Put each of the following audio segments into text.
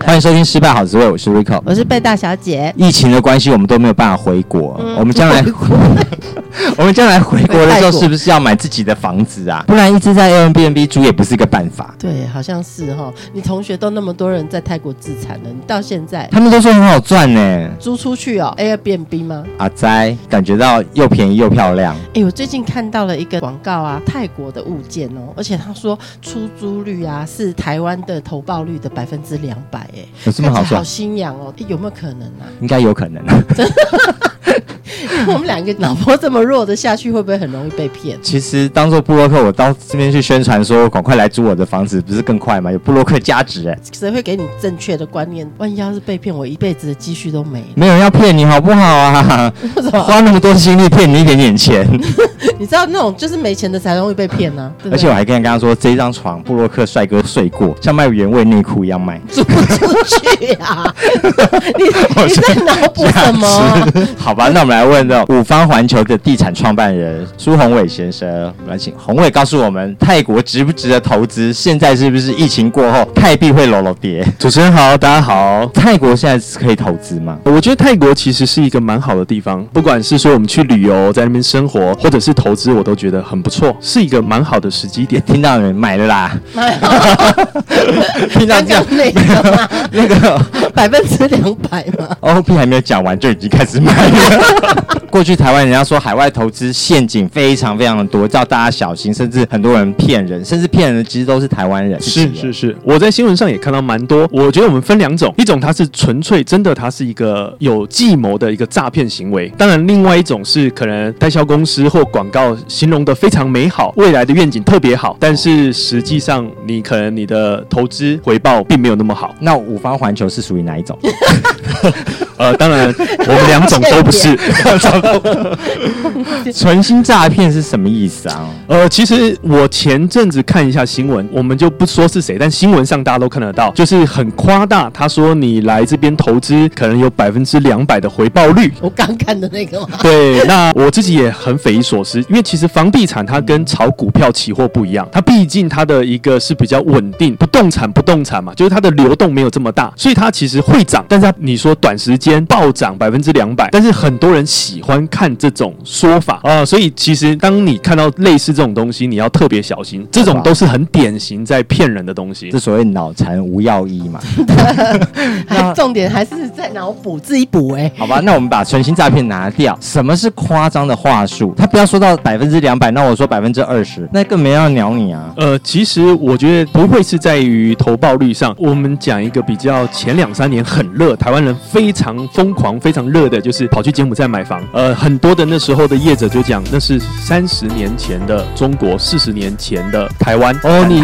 欢迎收听《失败好滋味》，我是 Rico，我是贝大小姐。疫情的关系，我们都没有办法回国。嗯、我们将来，我们将来回国的时候，是不是要买自己的房子啊？不然一直在 Airbnb 租也不是一个办法。对，好像是哈。你同学都那么多人在泰国自产了，你到现在，他们都说很好赚呢。租出去哦，Airbnb 吗？阿哉，感觉到又便宜又漂亮。哎，我最近看到了一个广告啊，泰国的物件哦，而且他说出租率啊是台湾的投报率的百分之两百。哎，有这么好赚？好心痒哦！有没有可能啊？应该有可能。我们两个脑波这么弱的下去，会不会很容易被骗？其实当做布洛克，我到这边去宣传说，赶快来租我的房子，不是更快吗？有布洛克价值哎。谁会给你正确的观念？万一要是被骗，我一辈子的积蓄都没了。没有人要骗你好不好啊？花那么多心力骗你一点点钱。你知道那种就是没钱的才容易被骗呢、啊。而且我还跟你刚刚说，这张床布洛克帅哥睡过，像卖原味内裤一样卖。出去啊？你你在脑补什么？好吧，那我们来问。五方环球的地产创办人苏宏伟先生，我们来请宏伟告诉我们，泰国值不值得投资？现在是不是疫情过后，泰币会落落跌？主持人好，大家好。泰国现在是可以投资吗？我觉得泰国其实是一个蛮好的地方，不管是说我们去旅游，在那边生活，或者是投资，我都觉得很不错，是一个蛮好的时机点。听到没？买了啦！买 听到这样那个 那个 百分之两百吗？OP 还没有讲完就已经开始卖了。过去台湾人家说海外投资陷阱非常非常的多，叫大家小心，甚至很多人骗人，甚至骗人的其实都是台湾人。是是是，我在新闻上也看到蛮多。我觉得我们分两种，一种它是纯粹真的，它是一个有计谋的一个诈骗行为。当然，另外一种是可能代销公司或广告形容的非常美好，未来的愿景特别好，但是实际上你可能你的投资回报并没有那么好。那五方环球是属于哪一种？呃，当然 我们两种都不是。存心诈骗是什么意思啊？呃，其实我前阵子看一下新闻，我们就不说是谁，但新闻上大家都看得到，就是很夸大。他说你来这边投资，可能有百分之两百的回报率。我刚看的那个吗？对，那我自己也很匪夷所思，因为其实房地产它跟炒股票期货不一样，它毕竟它的一个是比较稳定，不动产不动产嘛，就是它的流动没有这么大，所以它其实会涨。但是它你说短时间暴涨百分之两百，但是很多人喜欢看这种说法啊、呃，所以其实当你看到类似这种东西，你要特别小心，这种都是很典型在骗人的东西。这所谓脑残无药医嘛，还重点还是在脑补自己补哎、欸。好吧，那我们把存心诈骗拿掉。什么是夸张的话术？他不要说到百分之两百，那我说百分之二十，那更没人要鸟你啊。呃，其实我觉得不会是在于投报率上。我们讲一个比较前两三年很热，台湾人非常疯狂、非常热的，就是跑去柬埔寨买房。呃，很多的那时候的业者就讲，那是三十年前的中国，四十年前的台湾。哦，你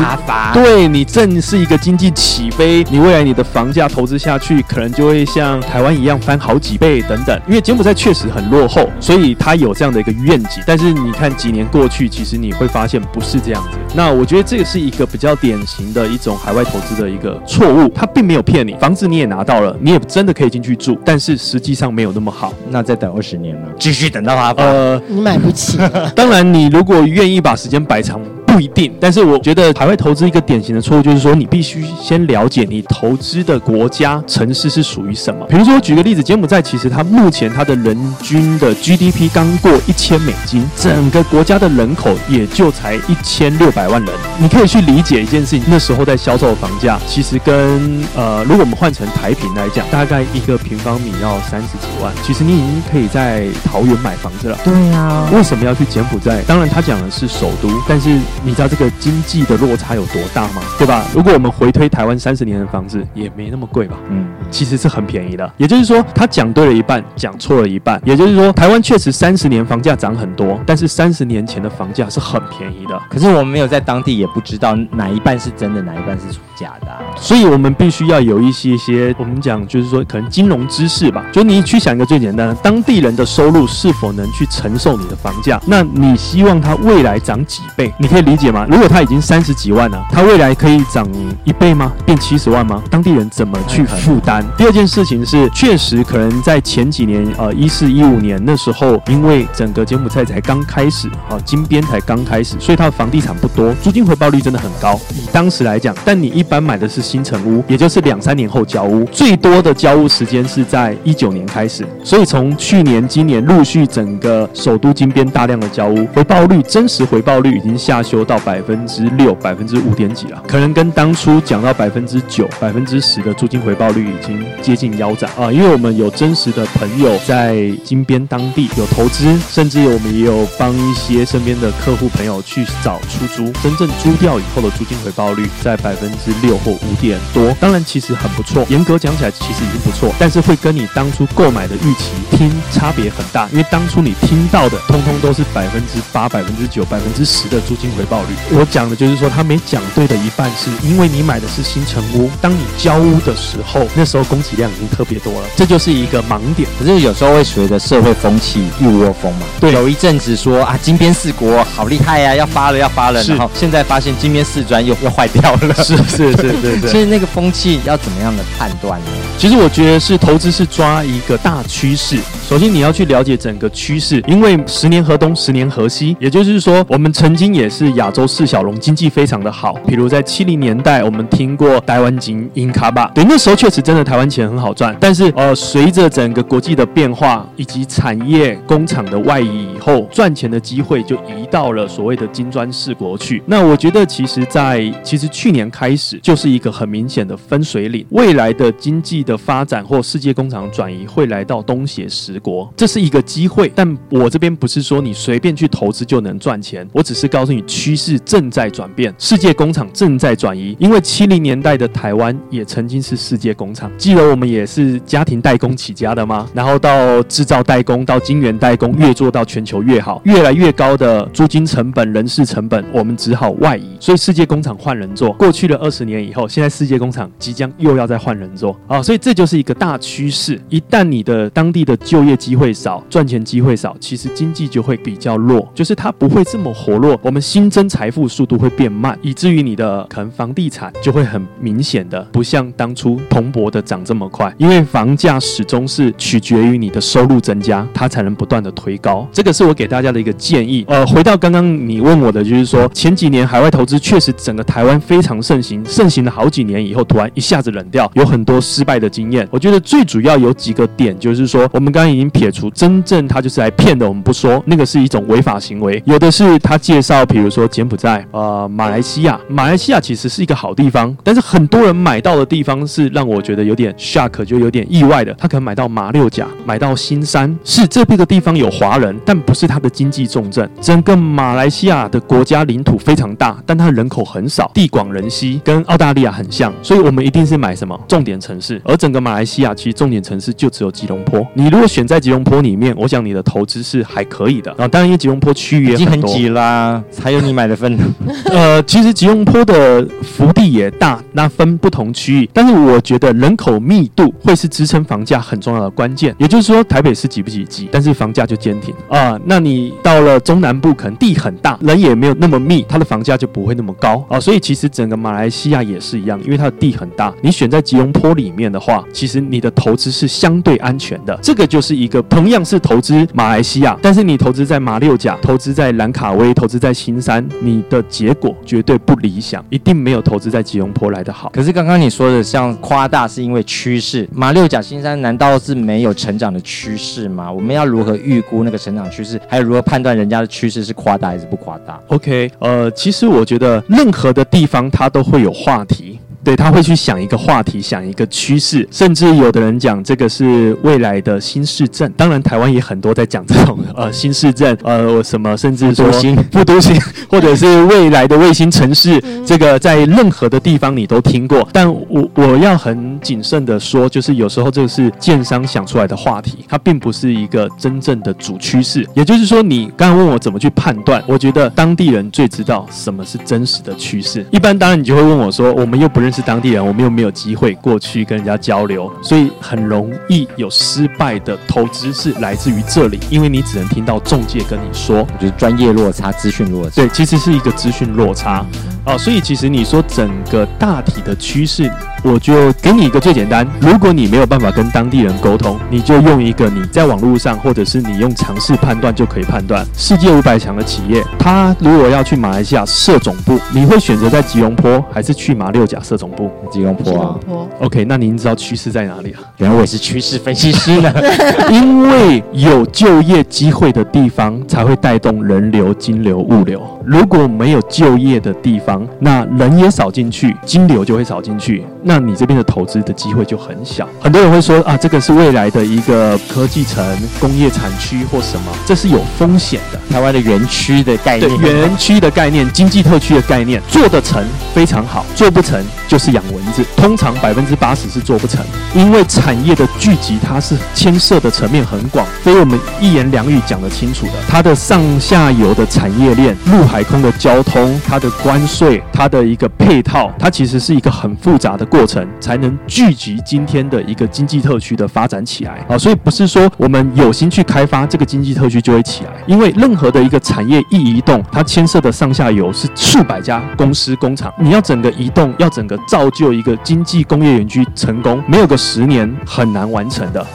对你正是一个经济起飞，你未来你的房价投资下去，可能就会像台湾一样翻好几倍等等。因为柬埔寨确实很落后，所以他有这样的一个愿景。但是你看几年过去，其实你会发现不是这样子。那我觉得这个是一个比较典型的一种海外投资的一个错误，他并没有骗你，房子你也拿到了，你也真的可以进去住，但是实际上没有那么好。那再等二十年呢，继续等到他呃，你买不起。当然，你如果愿意把时间摆长。不一定，但是我觉得海外投资一个典型的错误就是说，你必须先了解你投资的国家城市是属于什么。比如说，我举个例子，柬埔寨其实它目前它的人均的 GDP 刚过一千美金，整个国家的人口也就才一千六百万人。你可以去理解一件事情，那时候在销售的房价，其实跟呃，如果我们换成台平来讲，大概一个平方米要三十几万。其实你已经可以在桃园买房子了。对呀，为什么要去柬埔寨？当然，他讲的是首都，但是。你知道这个经济的落差有多大吗？对吧？如果我们回推台湾三十年的房子，也没那么贵吧？嗯，其实是很便宜的。也就是说，他讲对了一半，讲错了一半。也就是说，台湾确实三十年房价涨很多，但是三十年前的房价是很便宜的。可是我们没有在当地，也不知道哪一半是真的，哪一半是假的啊。所以，我们必须要有一些些，我们讲就是说，可能金融知识吧。就你去想一个最简单的，当地人的收入是否能去承受你的房价？那你希望它未来涨几倍？你可以理解吗？如果他已经三十几万了，他未来可以涨一倍吗？变七十万吗？当地人怎么去负担？第二件事情是，确实可能在前几年，呃，一四一五年那时候，因为整个柬埔寨才刚开始，啊，金边才刚开始，所以它的房地产不多，租金回报率真的很高。以当时来讲，但你一般买的是新城屋，也就是两三年后交屋，最多的交屋时间是在一九年开始。所以从去年、今年陆续整个首都金边大量的交屋，回报率真实回报率已经下修到百分之六、百分之五点几了，可能跟当初讲到百分之九、百分之十的租金回报率已经接近腰斩啊！因为我们有真实的朋友在金边当地有投资，甚至我们也有帮一些身边的客户朋友去找出租，真正租掉以后的租金回报率在百分之六或五点多，当然其实很不错，严格讲起来其实已经不错，但是会跟你当初购买的预期听差别很大，因为当初你听到的通通都是百分之八、百分之九、百分之十的租金回报率。我讲的就是说他没讲对的一半，是因为你买的是新城屋，当你交屋的时候，那时候供给量已经特别多了，这就是一个盲点。可是有时候会随着社会风气一窝蜂嘛，对，有一阵子说啊金边四国好厉害呀、啊，要发了要发了，然后现在发现金边四专又又坏掉了，是是是是是。所以那个风气要怎么样的判断呢？其实我觉得是投资是抓一个大趋势，首先你要去了解整个趋势，因为十年河东十年河西，也就是说我们曾经也是亚洲四小龙，经济非常的好。比如在七零年代，我们听过台湾金、英卡巴，对，那时候确实真的台湾钱很好赚。但是呃，随着整个国际的变化以及产业工厂的外移以后，赚钱的机会就移到了所谓的金砖四国去。那我觉得其实在，其实去年开始就是一个很明显的分水岭，未来的经济的发展或世界工厂转移会来到东协十国，这是一个机会。但我这边不是说你随便去投资就能赚钱，我只是告诉你去趋势正在转变，世界工厂正在转移。因为七零年代的台湾也曾经是世界工厂，记得我们也是家庭代工起家的吗？然后到制造代工，到晶圆代工，越做到全球越好，越来越高的租金成本、人事成本，我们只好外移。所以世界工厂换人做，过去了二十年以后，现在世界工厂即将又要再换人做啊！所以这就是一个大趋势。一旦你的当地的就业机会少，赚钱机会少，其实经济就会比较弱，就是它不会这么活络。我们新财富速度会变慢，以至于你的可能房地产就会很明显的不像当初蓬勃的涨这么快，因为房价始终是取决于你的收入增加，它才能不断的推高。这个是我给大家的一个建议。呃，回到刚刚你问我的，就是说前几年海外投资确实整个台湾非常盛行，盛行了好几年以后，突然一下子冷掉，有很多失败的经验。我觉得最主要有几个点，就是说我们刚刚已经撇除真正他就是来骗的，我们不说那个是一种违法行为，有的是他介绍，比如说柬埔寨、呃马来西亚，马来西亚其实是一个好地方，但是很多人买到的地方是让我觉得有点 shock，就有点意外的，他可能买到马六甲，买到新山，是这边的地方有华人，但不是他的经济重镇。整个马来西亚的国家领土非常大，但它人口很少，地广人稀，跟澳大利亚很像，所以我们一定是买什么重点城市。而整个马来西亚其实重点城市就只有吉隆坡。你如果选在吉隆坡里面，我想你的投资是还可以的啊。当然，因为吉隆坡区域也已经很挤啦，还有你买的分。呃，其实吉隆坡的幅地也大，那分不同区域，但是我觉得人口密度会是支撑房价很重要的关键。也就是说，台北市挤不挤挤，但是房价就坚挺啊。那你到了中南部，可能地很大，人也没有那么密，它的房价就不会那么高啊。所以其实整个马来西亚也是一样，因为它的地很大，你选在吉隆坡里面的话，其实你的投资是相对安全的。这个就是一个同样是投资马来西亚，但是你投资在马六甲，投资在兰卡威，投资在新山，你的结果绝对不理想，一定没有投资在吉隆坡来的好。可是刚刚你说的像夸大是因为趋势，马六甲、新山难道是没有成长的趋势吗？我们要如何预估那个成长趋势？还有如何判断人家的趋势是夸大还是不夸大？OK，呃，其实我觉得任何的地方它都会有话题。对，他会去想一个话题，想一个趋势，甚至有的人讲这个是未来的新市镇。当然，台湾也很多在讲这种呃新市镇，呃什么，甚至说新副都心，或者是未来的卫星城市，这个在任何的地方你都听过。但我我要很谨慎的说，就是有时候这个是建商想出来的话题，它并不是一个真正的主趋势。也就是说，你刚刚问我怎么去判断，我觉得当地人最知道什么是真实的趋势。一般当然你就会问我说，我们又不认识当地人，我们又没有机会过去跟人家交流，所以很容易有失败的投资是来自于这里，因为你只能听到中介跟你说，就是专业落差、资讯落差。对，其实是一个资讯落差。哦，所以其实你说整个大体的趋势，我就给你一个最简单。如果你没有办法跟当地人沟通，你就用一个你在网络上，或者是你用尝试判断就可以判断。世界五百强的企业，他如果要去马来西亚设总部，你会选择在吉隆坡还是去马六甲设总部？吉隆坡啊。OK，那您知道趋势在哪里啊？原来我也是趋势分析师呢。因为有就业机会的地方，才会带动人流、金流、物流。如果没有就业的地方，那人也少进去，金流就会少进去，那你这边的投资的机会就很小。很多人会说啊，这个是未来的一个科技城、工业产区或什么，这是有风险的。台湾的园区的概念，对，园区的概念、经济特区的概念，做得成非常好，做不成就是养蚊子。通常百分之八十是做不成，因为产业的聚集它是牵涉的层面很广，所以我们一言两语讲得清楚的，它的上下游的产业链、陆海空的交通、它的关税、它的一个配套，它其实是一个很复杂的过过程，才能聚集今天的一个经济特区的发展起来啊。所以不是说我们有心去开发这个经济特区就会起来，因为任何的一个产业一移动，它牵涉的上下游是数百家公司工厂，你要整个移动，要整个造就一个经济工业园区成功，没有个十年很难完成的。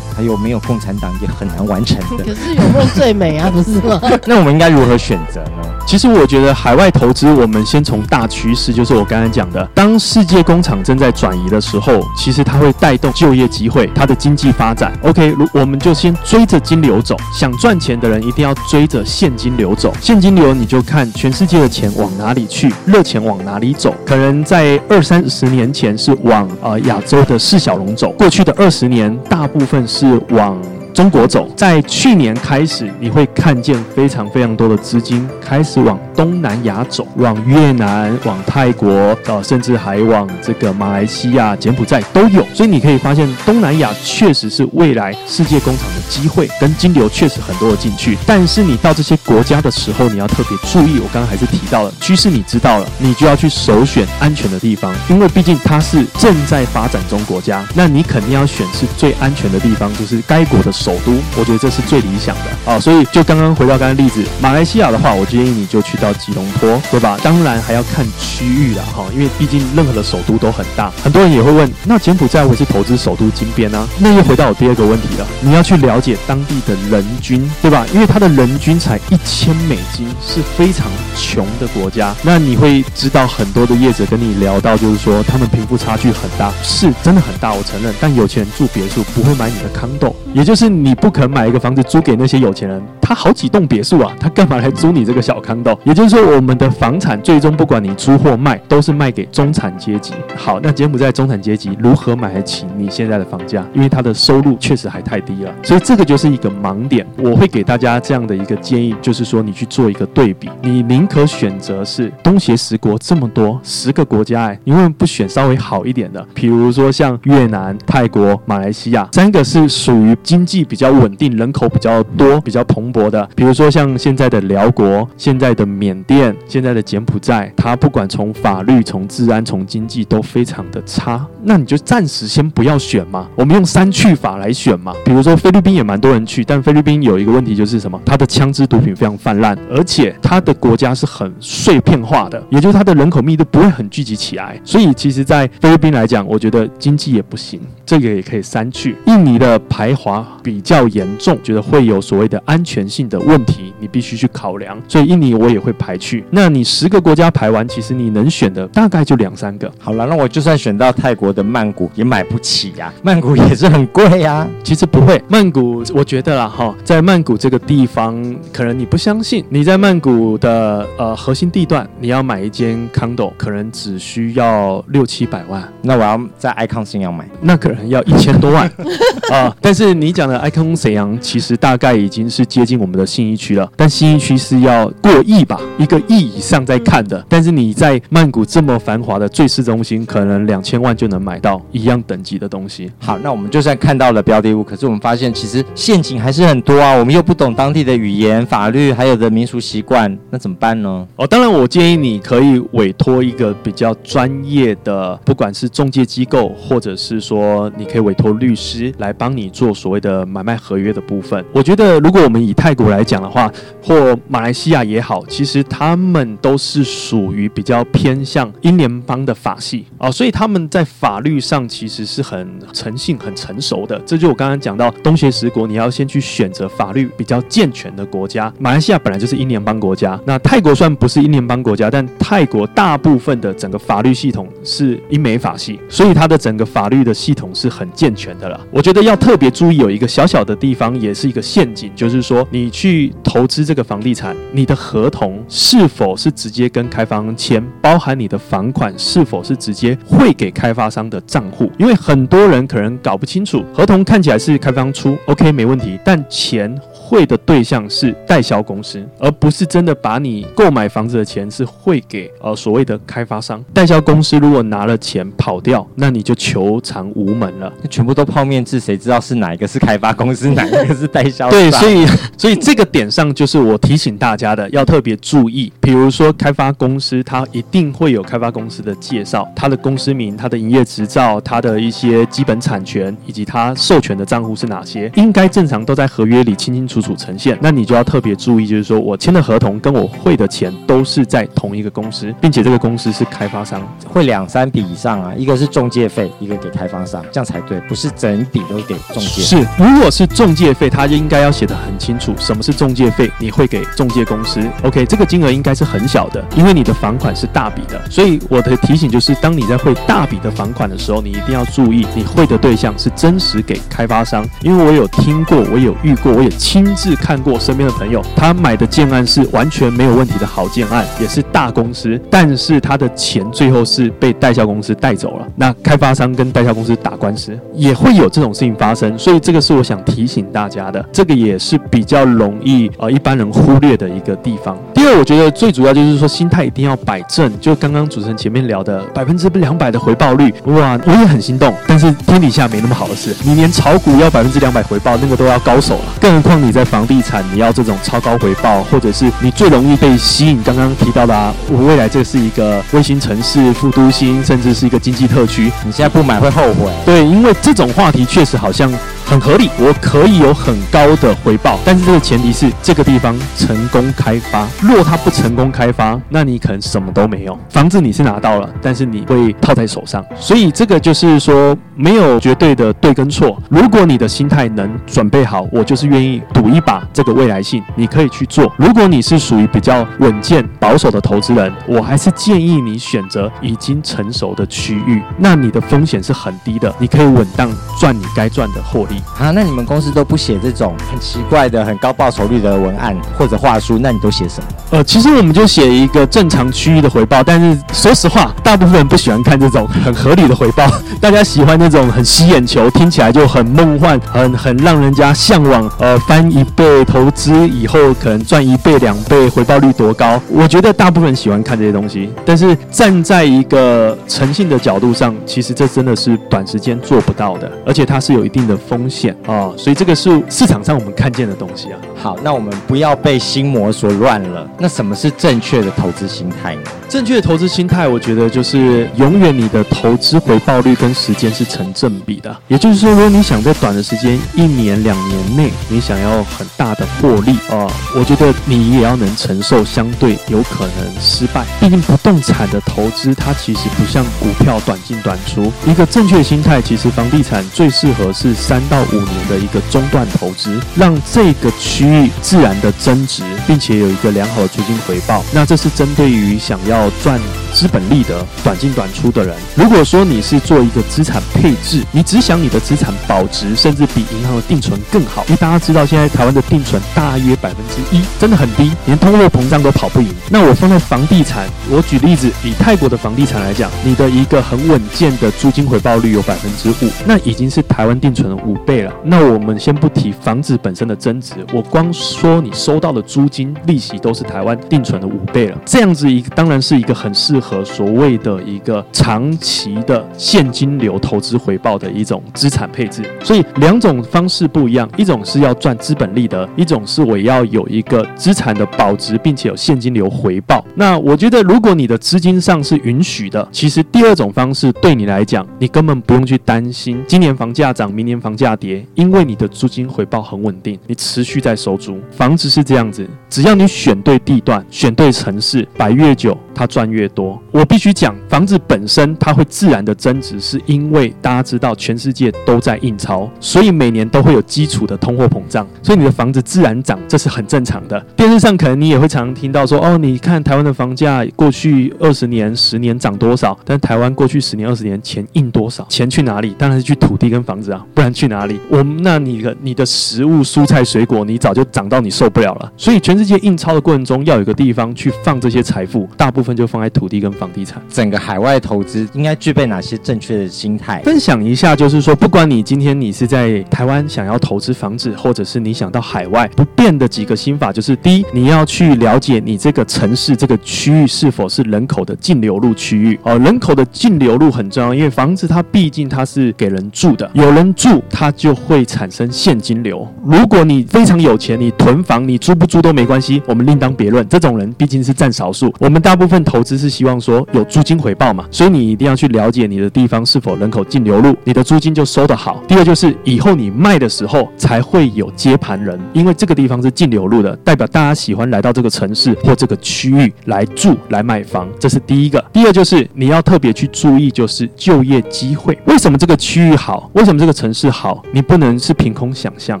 还有没有共产党也很难完成的。可是有梦最美啊，不是吗？那我们应该如何选择呢？其实我觉得海外投资，我们先从大趋势，就是我刚才讲的，当世界工厂正在转移的时候，其实它会带动就业机会，它的经济发展。OK，如我们就先追着金流走，想赚钱的人一定要追着现金流走。现金流你就看全世界的钱往哪里去，热钱往哪里走。可能在二三十年前是往呃亚洲的四小龙走，过去的二十年大部分是。是往中国走，在去年开始，你会看见非常非常多的资金开始往东南亚走，往越南、往泰国，呃，甚至还往这个马来西亚、柬埔寨都有。所以你可以发现，东南亚确实是未来世界工厂的机会，跟金流确实很多的进去。但是你到这些国家的时候，你要特别注意。我刚刚还是提到了趋势，你知道了，你就要去首选安全的地方，因为毕竟它是正在发展中国家，那你肯定要选是最安全的地方，就是该国的。首都，我觉得这是最理想的啊，所以就刚刚回到刚刚例子，马来西亚的话，我建议你就去到吉隆坡，对吧？当然还要看区域啦，哈，因为毕竟任何的首都都很大。很多人也会问，那柬埔寨会是投资首都金边呢？那又回到我第二个问题了，你要去了解当地的人均，对吧？因为它的人均才一千美金，是非常穷的国家。那你会知道很多的业者跟你聊到，就是说他们贫富差距很大，是真的很大，我承认。但有钱人住别墅不会买你的 condo，也就是。你不肯买一个房子租给那些有钱人，他好几栋别墅啊，他干嘛来租你这个小康豆？也就是说，我们的房产最终不管你租或卖，都是卖给中产阶级。好，那柬埔寨中产阶级如何买得起你现在的房价？因为他的收入确实还太低了，所以这个就是一个盲点。我会给大家这样的一个建议，就是说你去做一个对比，你宁可选择是东协十国这么多十个国家，哎，你为什么不选稍微好一点的？比如说像越南、泰国、马来西亚，三个是属于经济。比较稳定，人口比较多，比较蓬勃的，比如说像现在的辽国、现在的缅甸、现在的柬埔寨，它不管从法律、从治安、从经济都非常的差，那你就暂时先不要选嘛。我们用删去法来选嘛。比如说菲律宾也蛮多人去，但菲律宾有一个问题就是什么？它的枪支毒品非常泛滥，而且它的国家是很碎片化的，也就是它的人口密度不会很聚集起来。所以其实，在菲律宾来讲，我觉得经济也不行，这个也可以删去。印尼的排华比。比较严重，觉得会有所谓的安全性的问题，你必须去考量。所以印尼我也会排去。那你十个国家排完，其实你能选的大概就两三个。好了，那我就算选到泰国的曼谷，也买不起呀、啊，曼谷也是很贵呀、啊。其实不会，曼谷我觉得啦哈，在曼谷这个地方，可能你不相信，你在曼谷的呃核心地段，你要买一间 condo，可能只需要六七百万。那我要在 icon 新阳买，那可能要一千多万 啊、呃。但是你讲的 icon 沈阳，其实大概已经是接近我们的信义区了，但新一区是要过亿吧，一个亿以上在看的。但是你在曼谷这么繁华的最市中心，可能两千万就能买到一样等级的东西。好，那我们就算看到了标的物，可是我们发现其实陷阱还是很多啊。我们又不懂当地的语言、法律，还有的民俗习惯，那怎么办呢？哦，当然，我建议你可以委托一个比较专业的，不管是中介机构，或者是说你可以委托律师来帮你做所谓的买卖合约的部分。我觉得，如果我们以泰国来讲的话，或马来西亚也好，其实他们都是属于比较偏向英联邦的法系哦，所以他们在法律上其实是很诚信、很成熟的。这就我刚刚讲到东协十国，你要先去选择法律比较健全的国家。马来西亚本来就是英联邦国家，那泰国算不是英联邦国家，但泰国大部分的整个法律系统是英美法系，所以它的整个法律的系统是很健全的了。我觉得要特别注意有一个小小的地方，也是一个陷阱，就是说你去投这个房地产，你的合同是否是直接跟开发商签，包含你的房款是否是直接汇给开发商的账户，因为很多人可能搞不清楚，合同看起来是开发商出，OK 没问题，但钱。汇的对象是代销公司，而不是真的把你购买房子的钱是汇给呃所谓的开发商。代销公司如果拿了钱跑掉，那你就求偿无门了。全部都泡面制，谁知道是哪一个是开发公司，哪一个是代销？对，所以所以这个点上就是我提醒大家的，要特别注意。比如说开发公司，它一定会有开发公司的介绍，它的公司名、它的营业执照、它的一些基本产权以及它授权的账户是哪些，应该正常都在合约里清清楚楚。呈现，那你就要特别注意，就是说我签的合同跟我汇的钱都是在同一个公司，并且这个公司是开发商，汇两三笔以上啊，一个是中介费，一个给开发商，这样才对，不是整笔都给中介。是，如果是中介费，他就应该要写的很清楚，什么是中介费，你汇给中介公司，OK，这个金额应该是很小的，因为你的房款是大笔的，所以我的提醒就是，当你在汇大笔的房款的时候，你一定要注意，你汇的对象是真实给开发商，因为我有听过，我有遇过，我也亲自。看过身边的朋友，他买的建案是完全没有问题的好建案，也是大公司，但是他的钱最后是被代销公司带走了。那开发商跟代销公司打官司，也会有这种事情发生，所以这个是我想提醒大家的，这个也是比较容易呃一般人忽略的一个地方。第二，我觉得最主要就是说心态一定要摆正，就刚刚主持人前面聊的百分之两百的回报率，哇，我也很心动，但是天底下没那么好的事，你连炒股要百分之两百回报，那个都要高手了，更何况你在。房地产，你要这种超高回报，或者是你最容易被吸引。刚刚提到的啊，我未来这是一个卫星城市、副都心，甚至是一个经济特区，你现在不买会后悔。对，因为这种话题确实好像。很合理，我可以有很高的回报，但是这个前提是这个地方成功开发。若它不成功开发，那你可能什么都没有。房子你是拿到了，但是你会套在手上。所以这个就是说，没有绝对的对跟错。如果你的心态能准备好，我就是愿意赌一把这个未来性，你可以去做。如果你是属于比较稳健保守的投资人，我还是建议你选择已经成熟的区域，那你的风险是很低的，你可以稳当赚你该赚的获利。啊，那你们公司都不写这种很奇怪的、很高报酬率的文案或者话术，那你都写什么？呃，其实我们就写一个正常区域的回报，但是说实话，大部分人不喜欢看这种 很合理的回报，大家喜欢那种很吸眼球、听起来就很梦幻、很很让人家向往。呃，翻一倍投资以后可能赚一倍、两倍，回报率多高？我觉得大部分人喜欢看这些东西，但是站在一个诚信的角度上，其实这真的是短时间做不到的，而且它是有一定的风险。啊、哦，所以这个是市场上我们看见的东西啊。好，那我们不要被心魔所乱了。那什么是正确的投资心态呢？正确的投资心态，我觉得就是永远你的投资回报率跟时间是成正比的。也就是说，如果你想在短的时间，一年两年内，你想要很大的获利啊、呃，我觉得你也要能承受相对有可能失败。毕竟不动产的投资，它其实不像股票短进短出。一个正确的心态，其实房地产最适合是三到五年的一个中段投资，让这个区域自然的增值，并且有一个良好的租金回报。那这是针对于想要赚资本利得、短进短出的人。如果说你是做一个资产配置，你只想你的资产保值，甚至比银行的定存更好。因为大家知道，现在台湾的定存大约百分之一，真的很低，连通货膨胀都跑不赢。那我放在房地产，我举例子，以泰国的房地产来讲，你的一个很稳健的租金回报率有百分之五，那已经是台湾定存的五倍了。那我们先不提房子本身的增值，我光说你收到的租金利息都是台湾定存的五倍了。这样子一当然是一个很适合。所谓的一个长期的现金流投资回报的一种资产配置，所以两种方式不一样，一种是要赚资本利得，一种是我要有一个资产的保值，并且有现金流回报。那我觉得，如果你的资金上是允许的，其实第二种方式对你来讲，你根本不用去担心今年房价涨，明年房价跌，因为你的租金回报很稳定，你持续在收租。房子是这样子，只要你选对地段，选对城市，摆越久，它赚越多。我必须讲，房子本身它会自然的增值，是因为大家知道全世界都在印钞，所以每年都会有基础的通货膨胀，所以你的房子自然涨，这是很正常的。电视上可能你也会常常听到说，哦，你看台湾的房价过去二十年、十年涨多少，但台湾过去十年、二十年钱印多少？钱去哪里？当然是去土地跟房子啊，不然去哪里？我们那你的你的食物、蔬菜、水果，你早就涨到你受不了了。所以全世界印钞的过程中，要有个地方去放这些财富，大部分就放在土地跟。房地产，整个海外投资应该具备哪些正确的心态？分享一下，就是说，不管你今天你是在台湾想要投资房子，或者是你想到海外，不变的几个心法就是：第一，你要去了解你这个城市这个区域是否是人口的净流入区域哦。人口的净流入很重要，因为房子它毕竟它是给人住的，有人住它就会产生现金流。如果你非常有钱，你囤房，你租不租都没关系，我们另当别结论。这种人毕竟是占少数，我们大部分投资是希望。说有租金回报嘛，所以你一定要去了解你的地方是否人口净流入，你的租金就收得好。第二就是以后你卖的时候才会有接盘人，因为这个地方是净流入的，代表大家喜欢来到这个城市或这个区域来住来买房，这是第一个。第二就是你要特别去注意，就是就业机会。为什么这个区域好？为什么这个城市好？你不能是凭空想象。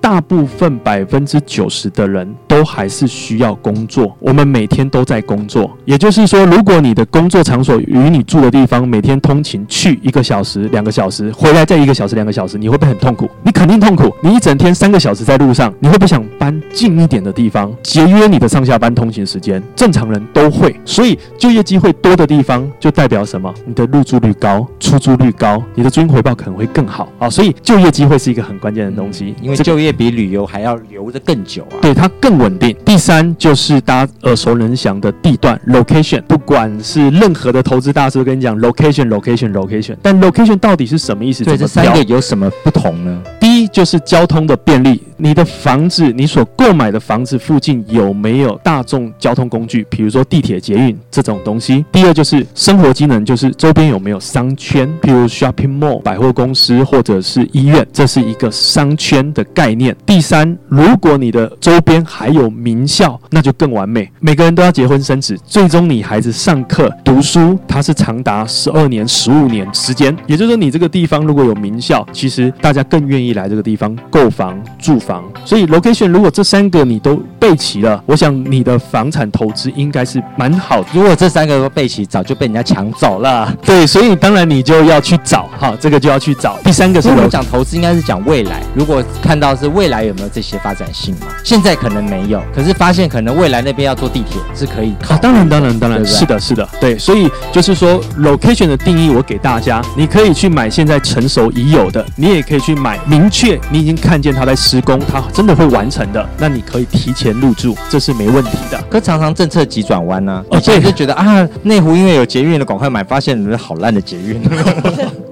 大部分百分之九十的人都还是需要工作，我们每天都在工作，也就是说，如果你的工作场所与你住的地方，每天通勤去一个小时、两个小时，回来再一个小时、两个小时，你会不会很痛苦？你肯定痛苦。你一整天三个小时在路上，你会不想搬近一点的地方，节约你的上下班通勤时间？正常人都会。所以就业机会多的地方，就代表什么？你的入住率高，出租率高，你的租金回报可能会更好啊。所以就业机会是一个很关键的东西，因为就业比旅游还要留得更久啊。对，它更稳定。第三就是大家耳熟能详的地段 （location），不管是任何的投资大师都跟你讲 location location location，但 location 到底是什么意思？对，这三个有什么不同呢？第一就是交通的便利，你的房子，你所购买的房子附近有没有大众交通工具，比如说地铁、捷运这种东西。第二就是生活机能，就是周边有没有商圈，比如 shopping mall 百货公司或者是医院，这是一个商圈的概念。第三，如果你的周边还有名校，那就更完美。每个人都要结婚生子，最终你孩子上课读书，它是长达十二年、十五年时间。也就是说，你这个地方如果有名校，其实大家更愿意来这个地方购房、住房。所以，location 如果这三个你都备齐了，我想你的房产投资应该是蛮好的。如果这三个都备齐，早就被人家抢走了。对，所以当然你就要去找哈，这个就要去找。第三个是我们讲投资，应该是讲未来。如果看到是未来有没有这些发展性嘛？现在可能没有，可是发现可能未来那边要坐地铁是可以考。啊，当然，当然，当然，是的，是的，对。所以就是说，location 的定义我给大家，你可以去买现在成熟已有的，你也可以去买明确你已经看见它在施工，它真的会完成的，那你可以提前入住，这是没问题的。可常常政策急转弯呢，哦，所以就觉得啊，内湖因为有捷运的，赶快买，发现你们好烂的捷运。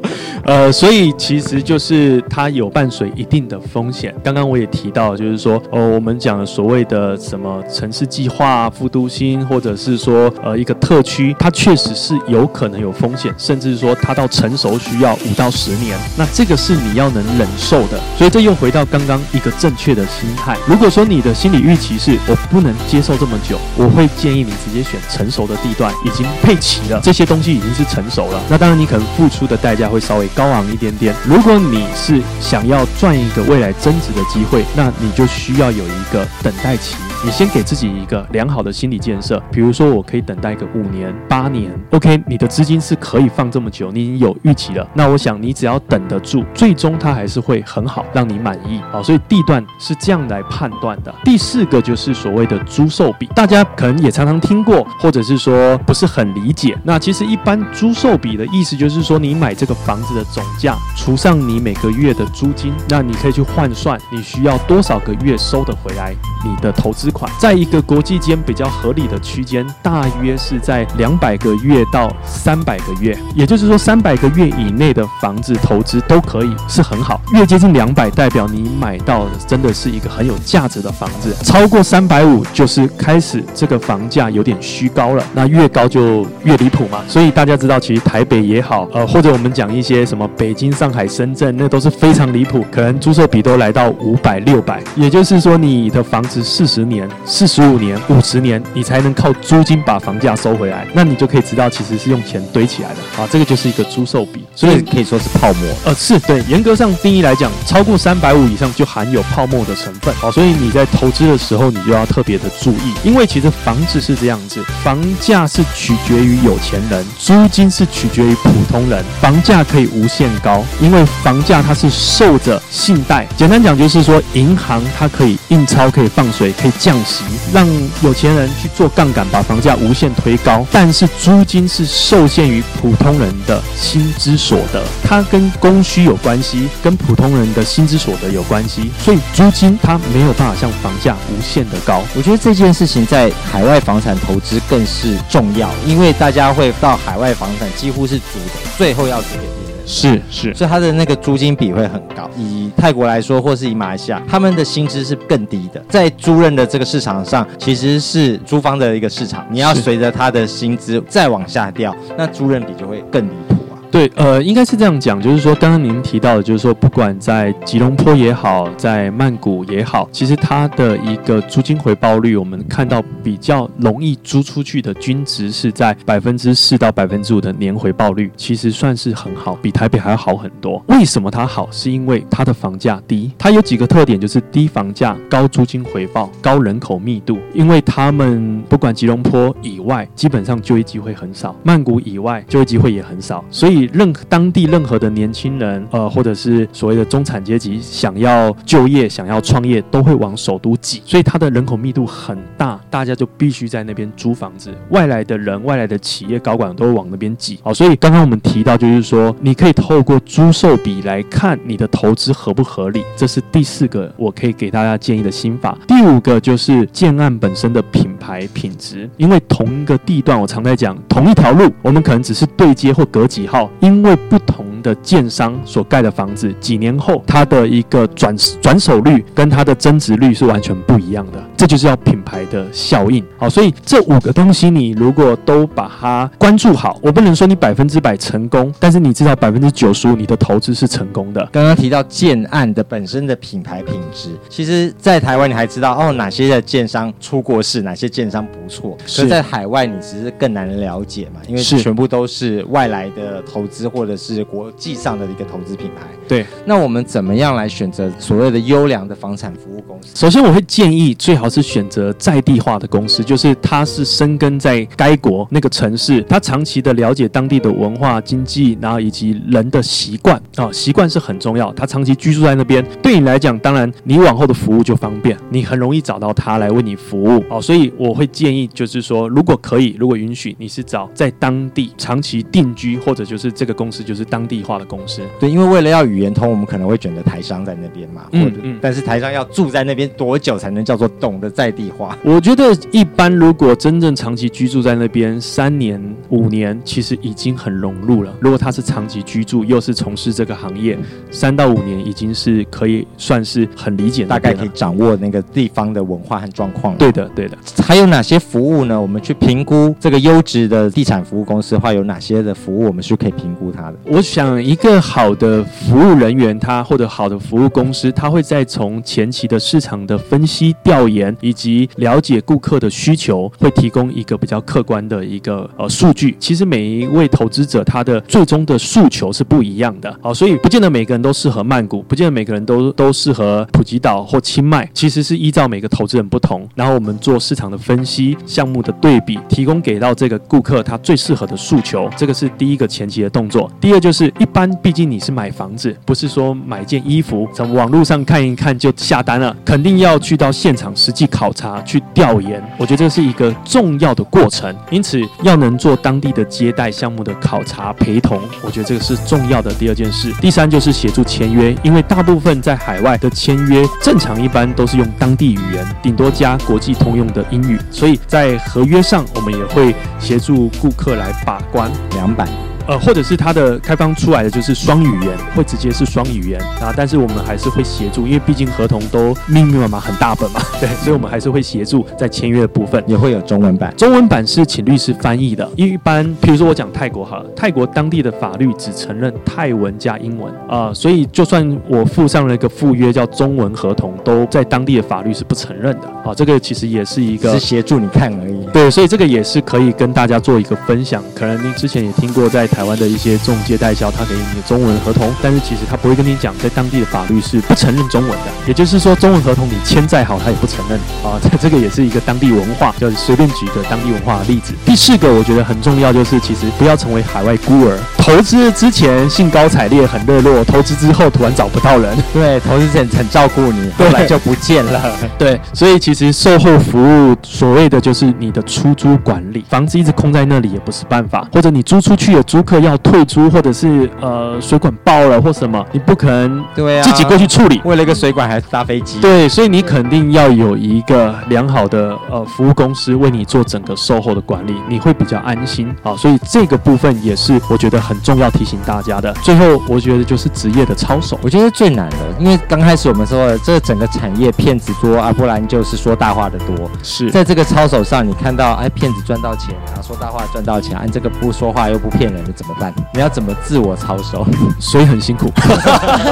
呃，所以其实就是它有伴随一定的风险。刚刚我也提到，就是说，哦，我们讲的所谓的什么城市计划、副都心，或者是说，呃，一个特区，它确实是有可能有风险，甚至说它到成熟需要五到十年。那这个是你要能忍受的。所以这又回到刚刚一个正确的心态。如果说你的心理预期是我不能接受这么久，我会建议你直接选成熟的地段，已经配齐了，这些东西已经是成熟了。那当然你可能付出的代价会稍微高昂一点点。如果你是想要赚一个未来增值的机会，那你就需要有一个等待期。你先给自己一个良好的心理建设，比如说我可以等待个五年、八年，OK，你的资金是可以放这么久，你已经有预期了。那我想你只要等得住，最终它还是会很好，让你满意。好，所以地段是这样来判断的。第四个就是所谓的租售比，大家可能也常常听过，或者是说不是很理解。那其实一般租售比的意思就是说，你买这个房子的总价除上你每个月的租金，那你可以去换算你需要多少个月收得回来你的投资。款在一个国际间比较合理的区间，大约是在两百个月到三百个月，也就是说三百个月以内的房子投资都可以是很好。越接近两百，代表你买到的真的是一个很有价值的房子。超过三百五，就是开始这个房价有点虚高了。那越高就越离谱嘛。所以大家知道，其实台北也好，呃，或者我们讲一些什么北京、上海、深圳，那都是非常离谱，可能租售比都来到五百、六百。也就是说，你的房子四十年。四十五年、五十年，你才能靠租金把房价收回来，那你就可以知道，其实是用钱堆起来的啊。这个就是一个租售比，所以可以说是泡沫。呃，是对，严格上定义来讲，超过三百五以上就含有泡沫的成分啊。所以你在投资的时候，你就要特别的注意，因为其实房子是这样子，房价是取决于有钱人，租金是取决于普通人。房价可以无限高，因为房价它是受着信贷。简单讲就是说，银行它可以印钞，可以放水，可以。降息，让有钱人去做杠杆，把房价无限推高。但是租金是受限于普通人的薪资所得，它跟供需有关系，跟普通人的薪资所得有关系。所以租金它没有办法像房价无限的高。我觉得这件事情在海外房产投资更是重要，因为大家会到海外房产几乎是租的，最后要给。是是，所以它的那个租金比会很高。以泰国来说，或是以马来西亚，他们的薪资是更低的。在租任的这个市场上，其实是租方的一个市场，你要随着他的薪资再往下掉，那租任比就会更离谱。对，呃，应该是这样讲，就是说，刚刚您提到的，就是说，不管在吉隆坡也好，在曼谷也好，其实它的一个租金回报率，我们看到比较容易租出去的均值是在百分之四到百分之五的年回报率，其实算是很好，比台北还要好很多。为什么它好？是因为它的房价低，它有几个特点，就是低房价、高租金回报、高人口密度。因为他们不管吉隆坡以外，基本上就业机会很少，曼谷以外就业机会也很少，所以。任当地任何的年轻人，呃，或者是所谓的中产阶级，想要就业、想要创业，都会往首都挤，所以它的人口密度很大，大家就必须在那边租房子。外来的人、外来的企业高管都会往那边挤。好，所以刚刚我们提到，就是说，你可以透过租售比来看你的投资合不合理，这是第四个我可以给大家建议的心法。第五个就是建案本身的品牌品质，因为同一个地段，我常在讲，同一条路，我们可能只是对接或隔几号。因为不同的建商所盖的房子，几年后它的一个转转手率跟它的增值率是完全不一样的，这就是要品牌的效应。好，所以这五个东西你如果都把它关注好，我不能说你百分之百成功，但是你至少百分之九十五你的投资是成功的。刚刚提到建案的本身的品牌品质，其实，在台湾你还知道哦哪些的建商出过事，哪些建商不错，可在海外你其实更难了解嘛，因为全部都是外来的投资或者是国际上的一个投资品牌。对，那我们怎么样来选择所谓的优良的房产服务公司？首先，我会建议最好是选择在地化的公司，就是它是生根在该国那个城市，它长期的了解当地的文化、经济，然后以及人的习惯啊，习惯是很重要。它长期居住在那边，对你来讲，当然你往后的服务就方便，你很容易找到他来为你服务哦。所以我会建议，就是说，如果可以，如果允许，你是找在当地长期定居，或者就是这个公司就是当地化的公司。对，因为为了要语言通，我们可能会选择台商在那边嘛。嗯嗯。但是台商要住在那边多久才能叫做懂得在地化？我觉得一般，如果真正长期居住在那边三年五年，其实已经很融入了。如果他是长期居住，又是从事这个行业，三到五年已经是可以算是很理解，大概可以掌握那个地方的文化和状况。对的，对的。还有哪些服务呢？我们去评估这个优质的地产服务公司的话，有哪些的服务我们是可以评估它的？我想一个好的服务人员，他或者好的服务公司，他会在从前期的市场的分析调研以及了解顾客的需求，会提供一个比较客观的一个呃数据。其实每一位投资者他的最终的诉求是不一样的，好，所以不见得每个人都适合曼谷，不见得每个人都都适合普吉岛或清迈，其实是依照每个投资人不同，然后我们做市场的分析、项目的对比，提供给到这个顾客他最适合的诉求，这个是第一个前期的动作。第二就是一般，毕竟你是买房子，不是说买件衣服从网络上看一看就下单了，肯定要去到现场实际考察、去调研。我觉得这是一个重要的过程，因此要能做当地的接待项目的考察陪同，我觉得这个是重要的第二件事。第三就是协助签约，因为大部分在海外的签约，正常一般都是用当地语言，顶多加国际通用的英语，所以在合约上我们也会协助顾客来把关两百。呃，或者是它的开放出来的就是双语言，会直接是双语言啊，但是我们还是会协助，因为毕竟合同都密密麻麻很大本嘛，对，所以我们还是会协助在签约的部分，也会有中文版。中文版是请律师翻译的，一般，比如说我讲泰国好了，泰国当地的法律只承认泰文加英文啊，呃，所以就算我附上了一个附约叫中文合同，都在当地的法律是不承认的啊，这个其实也是一个是协助你看而已。对，所以这个也是可以跟大家做一个分享。可能您之前也听过在。台湾的一些中介代销，他给你的中文合同，但是其实他不会跟你讲，在当地的法律是不承认中文的。也就是说，中文合同你签再好，他也不承认啊。这个也是一个当地文化，就是随便举一个当地文化的例子。第四个，我觉得很重要，就是其实不要成为海外孤儿。投资之前兴高采烈，很热络，投资之后突然找不到人。对，投资之前很照顾你，后来就不见了。对，所以其实售后服务，所谓的就是你的出租管理，房子一直空在那里也不是办法，或者你租出去的租。客要退租，或者是呃水管爆了或什么，你不可能对啊自己过去处理。为了一个水管还搭飞机，对，所以你肯定要有一个良好的呃服务公司为你做整个售后的管理，你会比较安心啊。所以这个部分也是我觉得很重要提醒大家的。最后，我觉得就是职业的操守，我觉得最难的，因为刚开始我们说的这整个产业骗子多啊，不然就是说大话的多。是在这个操守上，你看到哎骗子赚到钱啊，说大话赚到钱，按、啊、这个不说话又不骗人的。怎么办？你要怎么自我操守？所以很辛苦。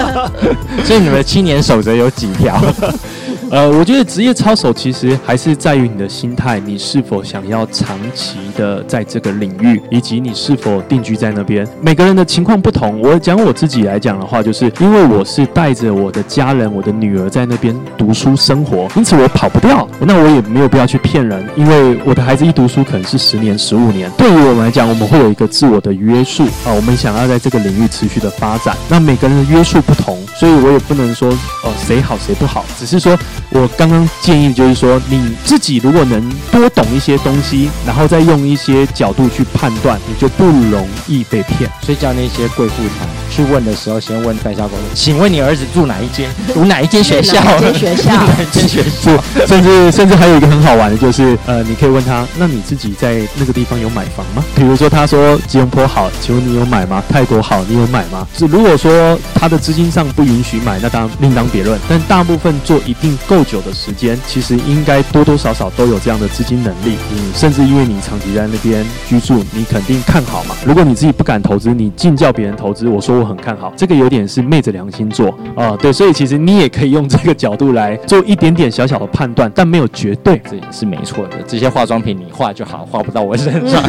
所以你们的青年守则有几条？呃，我觉得职业操守其实还是在于你的心态，你是否想要长期的在这个领域，以及你是否定居在那边。每个人的情况不同。我讲我自己来讲的话，就是因为我是带着我的家人、我的女儿在那边读书生活，因此我跑不掉。那我也没有必要去骗人，因为我的孩子一读书可能是十年、十五年。对于我们来讲，我们会有一个自我的约束啊，我们想要在这个领域持续的发展。那每个人的约束不同，所以我也不能说哦谁好谁不好，只是说。我刚刚建议就是说，你自己如果能多懂一些东西，然后再用一些角度去判断，你就不容易被骗。所以叫那些贵妇团去问的时候，先问代销公司，请问你儿子住哪一间？读哪一间学校？哪间学校？哪间学校？甚至甚至还有一个很好玩的，就是呃，你可以问他，那你自己在那个地方有买房吗？比如说他说吉隆坡好，请问你有买吗？泰国好，你有买吗？是如果说他的资金上不允许买，那当然另当别论。但大部分做一定够久的时间，其实应该多多少少都有这样的资金能力。嗯，甚至因为你长期在那边居住，你肯定看好嘛。如果你自己不敢投资，你尽叫别人投资，我说我很看好，这个有点是昧着良心做啊、呃。对，所以其实你也可以用这个角度来做一点点小小的判断，但没有绝对，这也是没错的。这些化妆品你画就好，画不到我身上，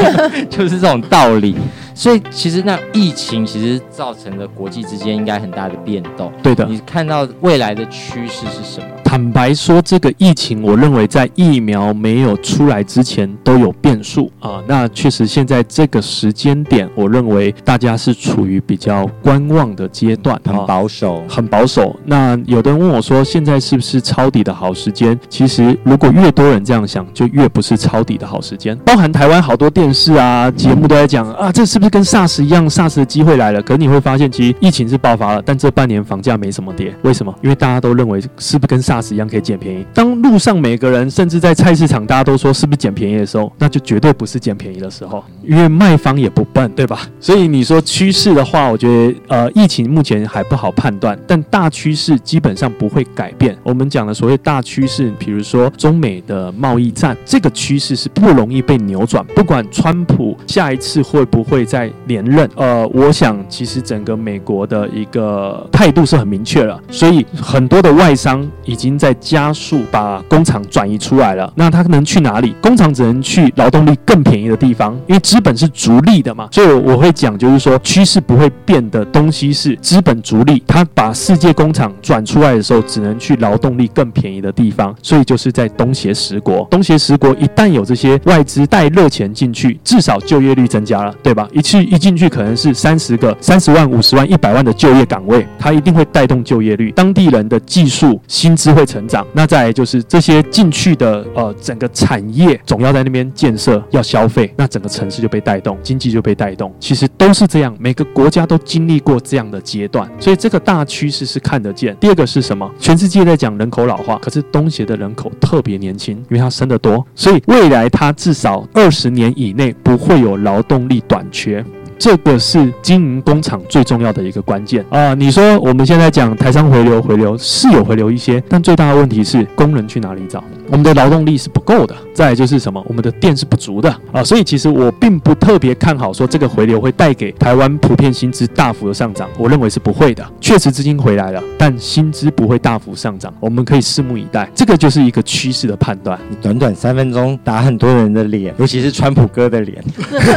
就是这种道理。所以其实那疫情其实造成了国际之间应该很大的变动。对的，你看到未来的趋势是什么？坦白说，这个疫情，我认为在疫苗没有出来之前都有变数啊。那确实，现在这个时间点，我认为大家是处于比较观望的阶段，很保守，很保守。那有的人问我说，现在是不是抄底的好时间？其实，如果越多人这样想，就越不是抄底的好时间。包含台湾好多电视啊节目都在讲啊，这是不是跟 SARS 一样？SARS 的机会来了。可是你会发现，其实疫情是爆发了，但这半年房价没什么跌。为什么？因为大家都认为是不是跟 SARS 一样可以捡便宜？当路上每个人，甚至在菜市场，大家都说是不是捡便宜的时候，那就绝对不是捡便宜的时候，因为卖方也不笨，对吧？所以你说趋势的话，我觉得呃，疫情目前还不好判断，但大趋势基本上不会改变。我们讲的所谓大趋势，比如说中美的贸易战，这个趋势是不容易被扭转。不管川普下一次会不会再连任，呃，我想其实整个美国的一个态度是很明确了，所以很多的外商已经在加速把工厂转移出来了。那他能去哪里？工厂只能去劳动力更便宜的地方，因为资本是逐利的嘛。所以我会讲，就是说趋势不会变的东西是资本逐利。他把世界工厂转出来的时候，只能去劳动力更便宜的地方，所以就是在东协十国。东协十国一旦有这些外资带热钱进去，至少就业率增加了，对吧？一去一进去可能是三十个、三十万、五十万、一百万的就业岗位，它一定会带动就业率，当地人的技术薪资会成长。那再来就是这些进去的呃整个产业总要在那边建设，要消费，那整个城市就被带动，经济就被带动。其实都是这样，每个国家都经历过这样的阶段，所以这个大趋势是看得见。第二个是什么？全世界在讲人口老化，可是东协的人口特别年轻，因为它生得多，所以未来它至少二十年以内不会有劳动力短缺。这个是经营工厂最重要的一个关键啊！你说我们现在讲台商回流，回流是有回流一些，但最大的问题是工人去哪里找？我们的劳动力是不够的。再来就是什么？我们的电是不足的啊！所以其实我并不特别看好说这个回流会带给台湾普遍薪资大幅的上涨，我认为是不会的。确实资金回来了，但薪资不会大幅上涨，我们可以拭目以待。这个就是一个趋势的判断。你短短三分钟打很多人的脸，尤其是川普哥的脸。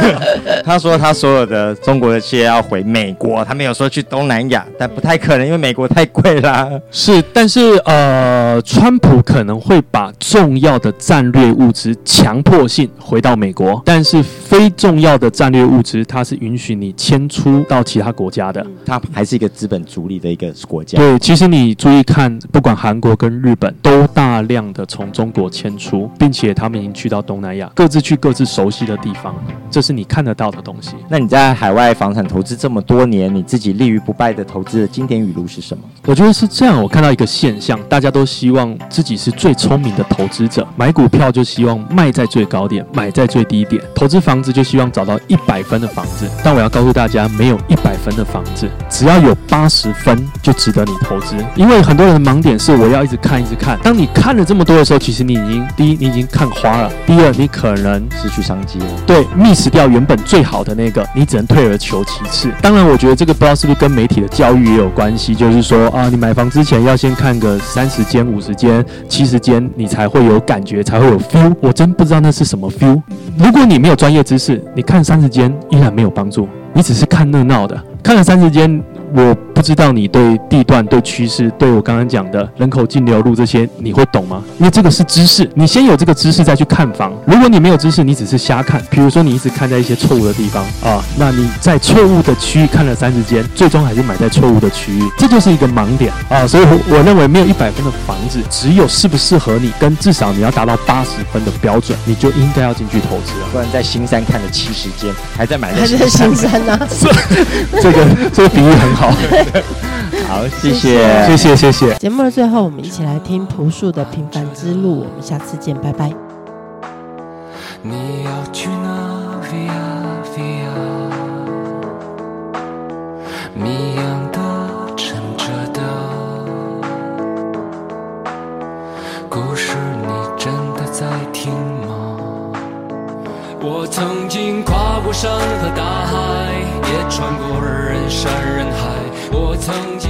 他说他所有的中国的企业要回美国，他们有说去东南亚，但不太可能，因为美国太贵啦。是，但是呃，川普可能会把重要的战略物资强迫性回到美国，但是非重要的战略物资，它是允许你迁出到其他国家的。它还是一个资本逐利的一个国家。对，其实你注意看，不管韩国跟日本，都大量的从中国迁出，并且他们已经去到东南亚，各自去各自熟悉的地方，这是你看得到的东西。那你在海外房产投资这么多年，你自己立于不败的投资的经典语录是什么？我觉得是这样，我看到一个现象，大家都希望自己是最聪明的投资者，买股票就希望卖在最高点，买在最低点；投资房子就希望找到一百分的房子。但我要告诉大家，没有一百分的房子，只要有八十分就值得你投资。因为很多人的盲点是我要一直看，一直看。当你看了这么多的时候，其实你已经第一，你已经看花了；第二，你可能失去商机了。对，miss 掉原本最好的那个，你只能退而求其次。当然，我觉得这个不知道是不是跟媒体的教育也有关系，就是说啊，你买房之前要先看个三十间、五十间、七十间，你才会有感觉，才会有 feel。我真不知道那是什么 feel。如果你没有专业知识，你看三十间依然没有帮助，你只是看热闹的，看了三十间。我不知道你对地段、对趋势、对我刚刚讲的人口净流入这些，你会懂吗？因为这个是知识，你先有这个知识再去看房。如果你没有知识，你只是瞎看，比如说你一直看在一些错误的地方啊，那你在错误的区域看了三十间，最终还是买在错误的区域，这就是一个盲点啊。所以我，我认为没有一百分的房子，只有适不适合你，跟至少你要达到八十分的标准，你就应该要进去投资了。不然在新山看了七十间，还在买在还是在新山呢？这个这个比喻很好。好，好谢谢，谢谢，谢谢。节目的最后，我们一起来听朴树的《平凡之路》。我们下次见，拜拜。你要去哪？Via Via，谜样的、沉着的故事，你真的在听吗？我曾经跨过山和大海，也穿过人山人海。我曾经。